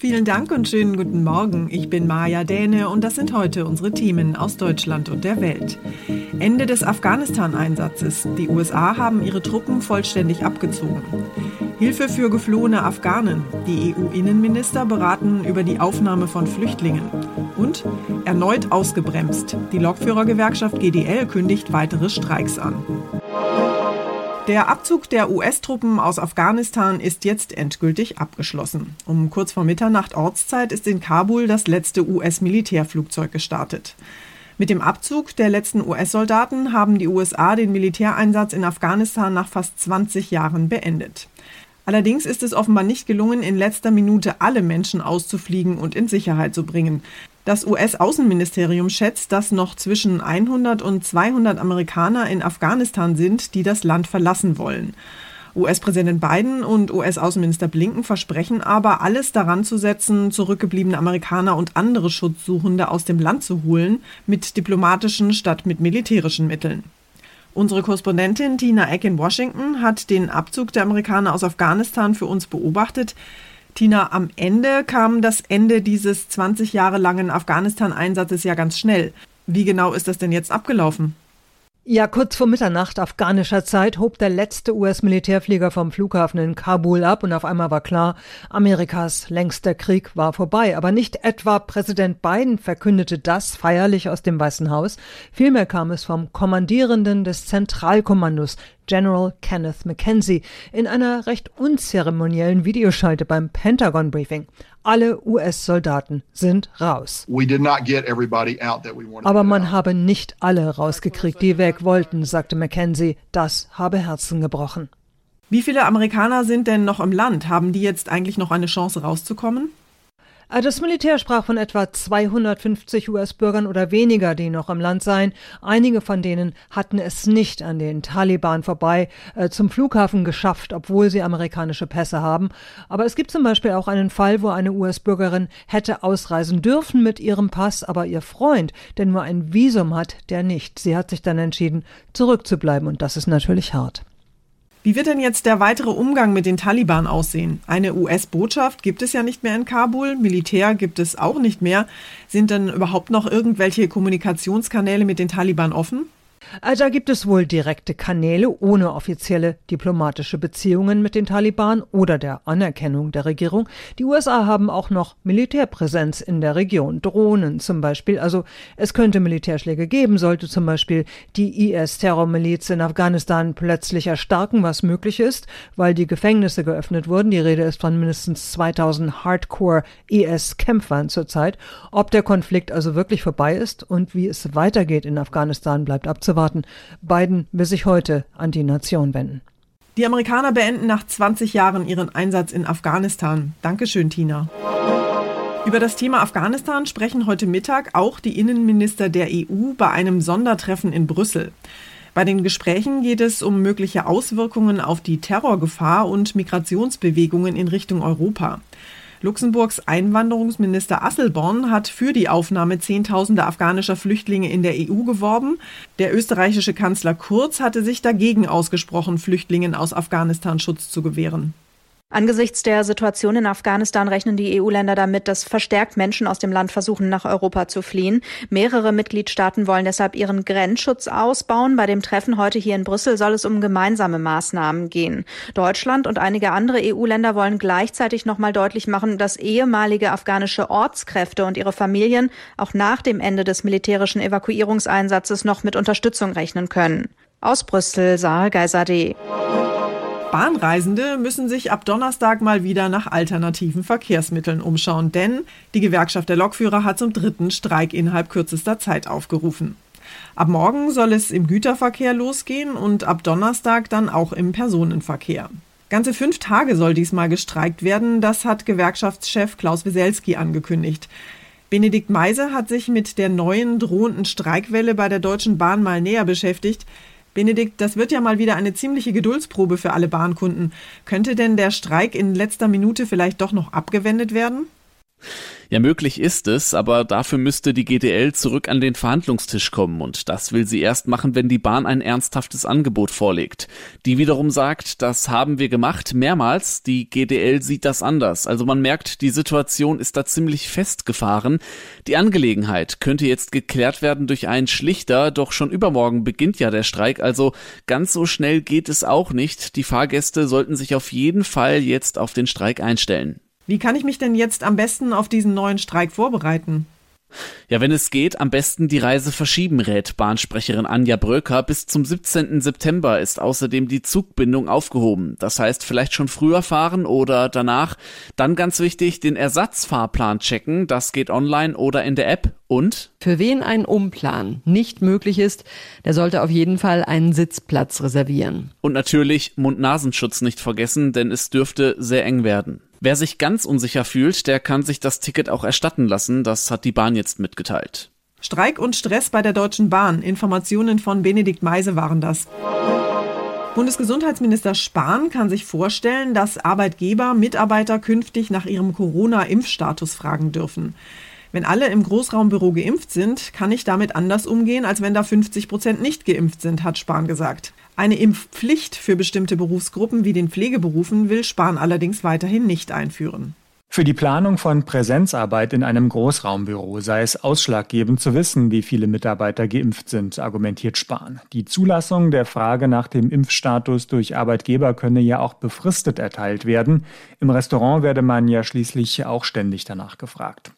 Vielen Dank und schönen guten Morgen. Ich bin Maja Däne und das sind heute unsere Themen aus Deutschland und der Welt. Ende des Afghanistan-Einsatzes. Die USA haben ihre Truppen vollständig abgezogen. Hilfe für geflohene Afghanen. Die EU-Innenminister beraten über die Aufnahme von Flüchtlingen. Und erneut ausgebremst. Die Lokführergewerkschaft GDL kündigt weitere Streiks an. Der Abzug der US-Truppen aus Afghanistan ist jetzt endgültig abgeschlossen. Um kurz vor Mitternacht Ortszeit ist in Kabul das letzte US-Militärflugzeug gestartet. Mit dem Abzug der letzten US-Soldaten haben die USA den Militäreinsatz in Afghanistan nach fast 20 Jahren beendet. Allerdings ist es offenbar nicht gelungen, in letzter Minute alle Menschen auszufliegen und in Sicherheit zu bringen. Das US-Außenministerium schätzt, dass noch zwischen 100 und 200 Amerikaner in Afghanistan sind, die das Land verlassen wollen. US-Präsident Biden und US-Außenminister Blinken versprechen aber, alles daran zu setzen, zurückgebliebene Amerikaner und andere Schutzsuchende aus dem Land zu holen, mit diplomatischen statt mit militärischen Mitteln. Unsere Korrespondentin Tina Eck in Washington hat den Abzug der Amerikaner aus Afghanistan für uns beobachtet. Tina, am Ende kam das Ende dieses 20 Jahre langen Afghanistan-Einsatzes ja ganz schnell. Wie genau ist das denn jetzt abgelaufen? Ja, kurz vor Mitternacht afghanischer Zeit hob der letzte US-Militärflieger vom Flughafen in Kabul ab und auf einmal war klar, Amerikas längster Krieg war vorbei. Aber nicht etwa Präsident Biden verkündete das feierlich aus dem Weißen Haus. Vielmehr kam es vom Kommandierenden des Zentralkommandos, General Kenneth McKenzie, in einer recht unzeremoniellen Videoschalte beim Pentagon Briefing. Alle US-Soldaten sind raus. Aber man habe nicht alle rausgekriegt, die weg wollten, sagte Mackenzie. Das habe Herzen gebrochen. Wie viele Amerikaner sind denn noch im Land? Haben die jetzt eigentlich noch eine Chance rauszukommen? Äh, das Militär sprach von etwa 250 US-Bürgern oder weniger, die noch im Land seien. Einige von denen hatten es nicht an den Taliban vorbei äh, zum Flughafen geschafft, obwohl sie amerikanische Pässe haben. Aber es gibt zum Beispiel auch einen Fall, wo eine US-Bürgerin hätte ausreisen dürfen mit ihrem Pass, aber ihr Freund, der nur ein Visum hat, der nicht. Sie hat sich dann entschieden, zurückzubleiben und das ist natürlich hart. Wie wird denn jetzt der weitere Umgang mit den Taliban aussehen? Eine US-Botschaft gibt es ja nicht mehr in Kabul, Militär gibt es auch nicht mehr. Sind denn überhaupt noch irgendwelche Kommunikationskanäle mit den Taliban offen? Also da gibt es wohl direkte Kanäle ohne offizielle diplomatische Beziehungen mit den Taliban oder der Anerkennung der Regierung. Die USA haben auch noch Militärpräsenz in der Region, Drohnen zum Beispiel. Also es könnte Militärschläge geben, sollte zum Beispiel die IS-Terrormiliz in Afghanistan plötzlich erstarken, was möglich ist, weil die Gefängnisse geöffnet wurden. Die Rede ist von mindestens 2000 Hardcore-IS-Kämpfern zurzeit. Ob der Konflikt also wirklich vorbei ist und wie es weitergeht in Afghanistan, bleibt abzuwarten abzuwarten. Biden will sich heute an die Nation wenden. Die Amerikaner beenden nach 20 Jahren ihren Einsatz in Afghanistan. Dankeschön, Tina. Über das Thema Afghanistan sprechen heute Mittag auch die Innenminister der EU bei einem Sondertreffen in Brüssel. Bei den Gesprächen geht es um mögliche Auswirkungen auf die Terrorgefahr und Migrationsbewegungen in Richtung Europa. Luxemburgs Einwanderungsminister Asselborn hat für die Aufnahme Zehntausender afghanischer Flüchtlinge in der EU geworben. Der österreichische Kanzler Kurz hatte sich dagegen ausgesprochen, Flüchtlingen aus Afghanistan Schutz zu gewähren. Angesichts der Situation in Afghanistan rechnen die EU-Länder damit, dass verstärkt Menschen aus dem Land versuchen, nach Europa zu fliehen. Mehrere Mitgliedstaaten wollen deshalb ihren Grenzschutz ausbauen. Bei dem Treffen heute hier in Brüssel soll es um gemeinsame Maßnahmen gehen. Deutschland und einige andere EU-Länder wollen gleichzeitig nochmal deutlich machen, dass ehemalige afghanische Ortskräfte und ihre Familien auch nach dem Ende des militärischen Evakuierungseinsatzes noch mit Unterstützung rechnen können. Aus Brüssel, Saar Geiserde. Bahnreisende müssen sich ab Donnerstag mal wieder nach alternativen Verkehrsmitteln umschauen, denn die Gewerkschaft der Lokführer hat zum dritten Streik innerhalb kürzester Zeit aufgerufen. Ab morgen soll es im Güterverkehr losgehen und ab Donnerstag dann auch im Personenverkehr. Ganze fünf Tage soll diesmal gestreikt werden, das hat Gewerkschaftschef Klaus Weselski angekündigt. Benedikt Meise hat sich mit der neuen drohenden Streikwelle bei der Deutschen Bahn mal näher beschäftigt. Benedikt, das wird ja mal wieder eine ziemliche Geduldsprobe für alle Bahnkunden. Könnte denn der Streik in letzter Minute vielleicht doch noch abgewendet werden? Ja, möglich ist es, aber dafür müsste die GDL zurück an den Verhandlungstisch kommen und das will sie erst machen, wenn die Bahn ein ernsthaftes Angebot vorlegt. Die wiederum sagt, das haben wir gemacht, mehrmals, die GDL sieht das anders. Also man merkt, die Situation ist da ziemlich festgefahren. Die Angelegenheit könnte jetzt geklärt werden durch einen Schlichter, doch schon übermorgen beginnt ja der Streik, also ganz so schnell geht es auch nicht. Die Fahrgäste sollten sich auf jeden Fall jetzt auf den Streik einstellen. Wie kann ich mich denn jetzt am besten auf diesen neuen Streik vorbereiten? Ja, wenn es geht, am besten die Reise verschieben, rät Bahnsprecherin Anja Bröker. Bis zum 17. September ist außerdem die Zugbindung aufgehoben. Das heißt, vielleicht schon früher fahren oder danach. Dann ganz wichtig, den Ersatzfahrplan checken. Das geht online oder in der App. Und? Für wen ein Umplan nicht möglich ist, der sollte auf jeden Fall einen Sitzplatz reservieren. Und natürlich Mund-Nasenschutz nicht vergessen, denn es dürfte sehr eng werden. Wer sich ganz unsicher fühlt, der kann sich das Ticket auch erstatten lassen. Das hat die Bahn jetzt mitgeteilt. Streik und Stress bei der Deutschen Bahn. Informationen von Benedikt Meise waren das. Bundesgesundheitsminister Spahn kann sich vorstellen, dass Arbeitgeber Mitarbeiter künftig nach ihrem Corona-Impfstatus fragen dürfen. Wenn alle im Großraumbüro geimpft sind, kann ich damit anders umgehen, als wenn da 50 Prozent nicht geimpft sind, hat Spahn gesagt. Eine Impfpflicht für bestimmte Berufsgruppen wie den Pflegeberufen will Spahn allerdings weiterhin nicht einführen. Für die Planung von Präsenzarbeit in einem Großraumbüro sei es ausschlaggebend zu wissen, wie viele Mitarbeiter geimpft sind, argumentiert Spahn. Die Zulassung der Frage nach dem Impfstatus durch Arbeitgeber könne ja auch befristet erteilt werden. Im Restaurant werde man ja schließlich auch ständig danach gefragt.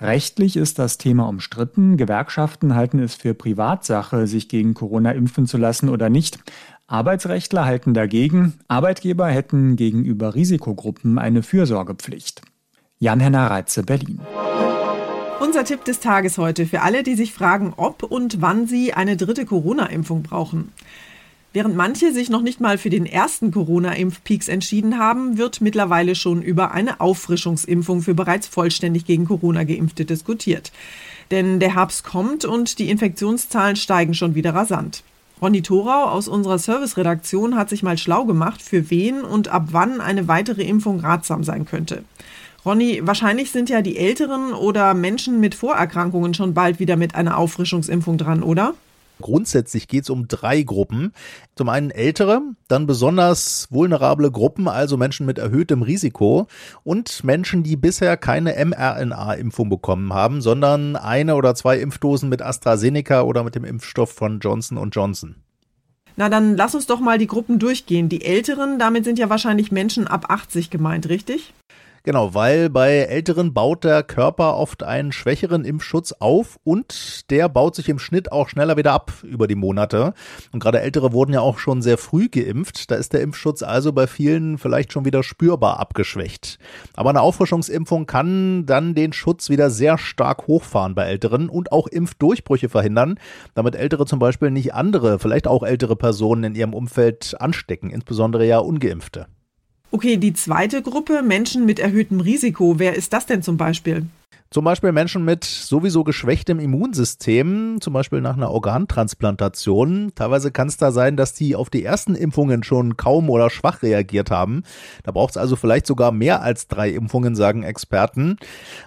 Rechtlich ist das Thema umstritten. Gewerkschaften halten es für Privatsache, sich gegen Corona impfen zu lassen oder nicht. Arbeitsrechtler halten dagegen, Arbeitgeber hätten gegenüber Risikogruppen eine Fürsorgepflicht. Jan-Henner Reitze, Berlin. Unser Tipp des Tages heute für alle, die sich fragen, ob und wann sie eine dritte Corona-Impfung brauchen. Während manche sich noch nicht mal für den ersten Corona-Impfpeaks entschieden haben, wird mittlerweile schon über eine Auffrischungsimpfung für bereits vollständig gegen Corona geimpfte diskutiert. Denn der Herbst kommt und die Infektionszahlen steigen schon wieder rasant. Ronny Thorau aus unserer Serviceredaktion hat sich mal schlau gemacht, für wen und ab wann eine weitere Impfung ratsam sein könnte. Ronny, wahrscheinlich sind ja die Älteren oder Menschen mit Vorerkrankungen schon bald wieder mit einer Auffrischungsimpfung dran, oder? Grundsätzlich geht es um drei Gruppen. Zum einen ältere, dann besonders vulnerable Gruppen, also Menschen mit erhöhtem Risiko und Menschen, die bisher keine mRNA-Impfung bekommen haben, sondern eine oder zwei Impfdosen mit AstraZeneca oder mit dem Impfstoff von Johnson Johnson. Na, dann lass uns doch mal die Gruppen durchgehen. Die Älteren, damit sind ja wahrscheinlich Menschen ab 80 gemeint, richtig? Genau, weil bei Älteren baut der Körper oft einen schwächeren Impfschutz auf und der baut sich im Schnitt auch schneller wieder ab über die Monate. Und gerade Ältere wurden ja auch schon sehr früh geimpft. Da ist der Impfschutz also bei vielen vielleicht schon wieder spürbar abgeschwächt. Aber eine Auffrischungsimpfung kann dann den Schutz wieder sehr stark hochfahren bei Älteren und auch Impfdurchbrüche verhindern, damit Ältere zum Beispiel nicht andere, vielleicht auch ältere Personen in ihrem Umfeld anstecken, insbesondere ja ungeimpfte. Okay, die zweite Gruppe, Menschen mit erhöhtem Risiko, wer ist das denn zum Beispiel? Zum Beispiel Menschen mit sowieso geschwächtem Immunsystem, zum Beispiel nach einer Organtransplantation. Teilweise kann es da sein, dass die auf die ersten Impfungen schon kaum oder schwach reagiert haben. Da braucht es also vielleicht sogar mehr als drei Impfungen, sagen Experten.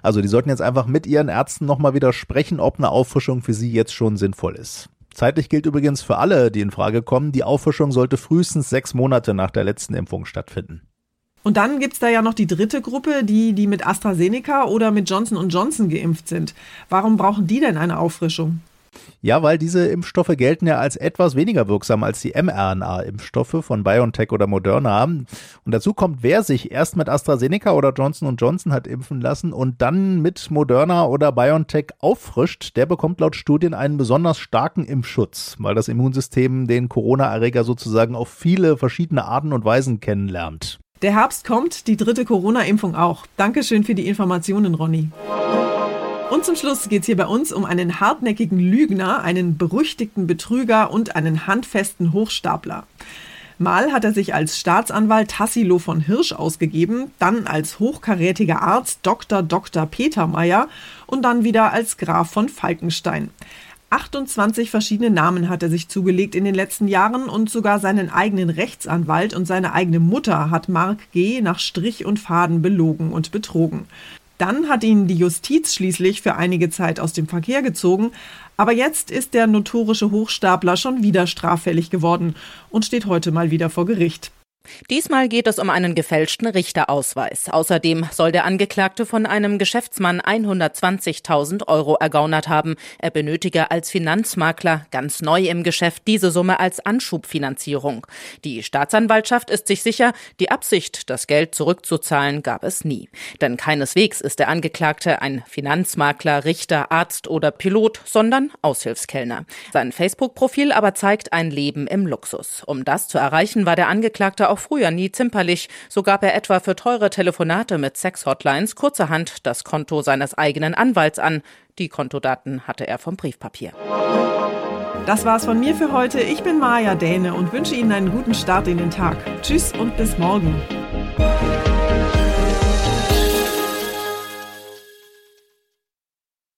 Also die sollten jetzt einfach mit ihren Ärzten nochmal wieder sprechen, ob eine Auffrischung für sie jetzt schon sinnvoll ist. Zeitlich gilt übrigens für alle, die in Frage kommen, die Auffrischung sollte frühestens sechs Monate nach der letzten Impfung stattfinden. Und dann gibt es da ja noch die dritte Gruppe, die, die mit AstraZeneca oder mit Johnson Johnson geimpft sind. Warum brauchen die denn eine Auffrischung? Ja, weil diese Impfstoffe gelten ja als etwas weniger wirksam als die mRNA-Impfstoffe von BioNTech oder Moderna. Und dazu kommt, wer sich erst mit AstraZeneca oder Johnson Johnson hat impfen lassen und dann mit Moderna oder BioNTech auffrischt, der bekommt laut Studien einen besonders starken Impfschutz, weil das Immunsystem den Corona-Erreger sozusagen auf viele verschiedene Arten und Weisen kennenlernt. Der Herbst kommt, die dritte Corona-Impfung auch. Dankeschön für die Informationen, Ronny. Und zum Schluss geht es hier bei uns um einen hartnäckigen Lügner, einen berüchtigten Betrüger und einen handfesten Hochstapler. Mal hat er sich als Staatsanwalt Tassilo von Hirsch ausgegeben, dann als hochkarätiger Arzt Dr. Dr. Peter Meyer und dann wieder als Graf von Falkenstein. 28 verschiedene Namen hat er sich zugelegt in den letzten Jahren und sogar seinen eigenen Rechtsanwalt und seine eigene Mutter hat Mark G. nach Strich und Faden belogen und betrogen. Dann hat ihn die Justiz schließlich für einige Zeit aus dem Verkehr gezogen, aber jetzt ist der notorische Hochstapler schon wieder straffällig geworden und steht heute mal wieder vor Gericht. Diesmal geht es um einen gefälschten Richterausweis. Außerdem soll der Angeklagte von einem Geschäftsmann 120.000 Euro ergaunert haben. Er benötige als Finanzmakler ganz neu im Geschäft diese Summe als Anschubfinanzierung. Die Staatsanwaltschaft ist sich sicher, die Absicht, das Geld zurückzuzahlen, gab es nie. Denn keineswegs ist der Angeklagte ein Finanzmakler, Richter, Arzt oder Pilot, sondern Aushilfskellner. Sein Facebook-Profil aber zeigt ein Leben im Luxus. Um das zu erreichen, war der Angeklagte auch früher nie zimperlich. So gab er etwa für teure Telefonate mit Sex-Hotlines kurzerhand das Konto seines eigenen Anwalts an. Die Kontodaten hatte er vom Briefpapier. Das war's von mir für heute. Ich bin Maja Däne und wünsche Ihnen einen guten Start in den Tag. Tschüss und bis morgen.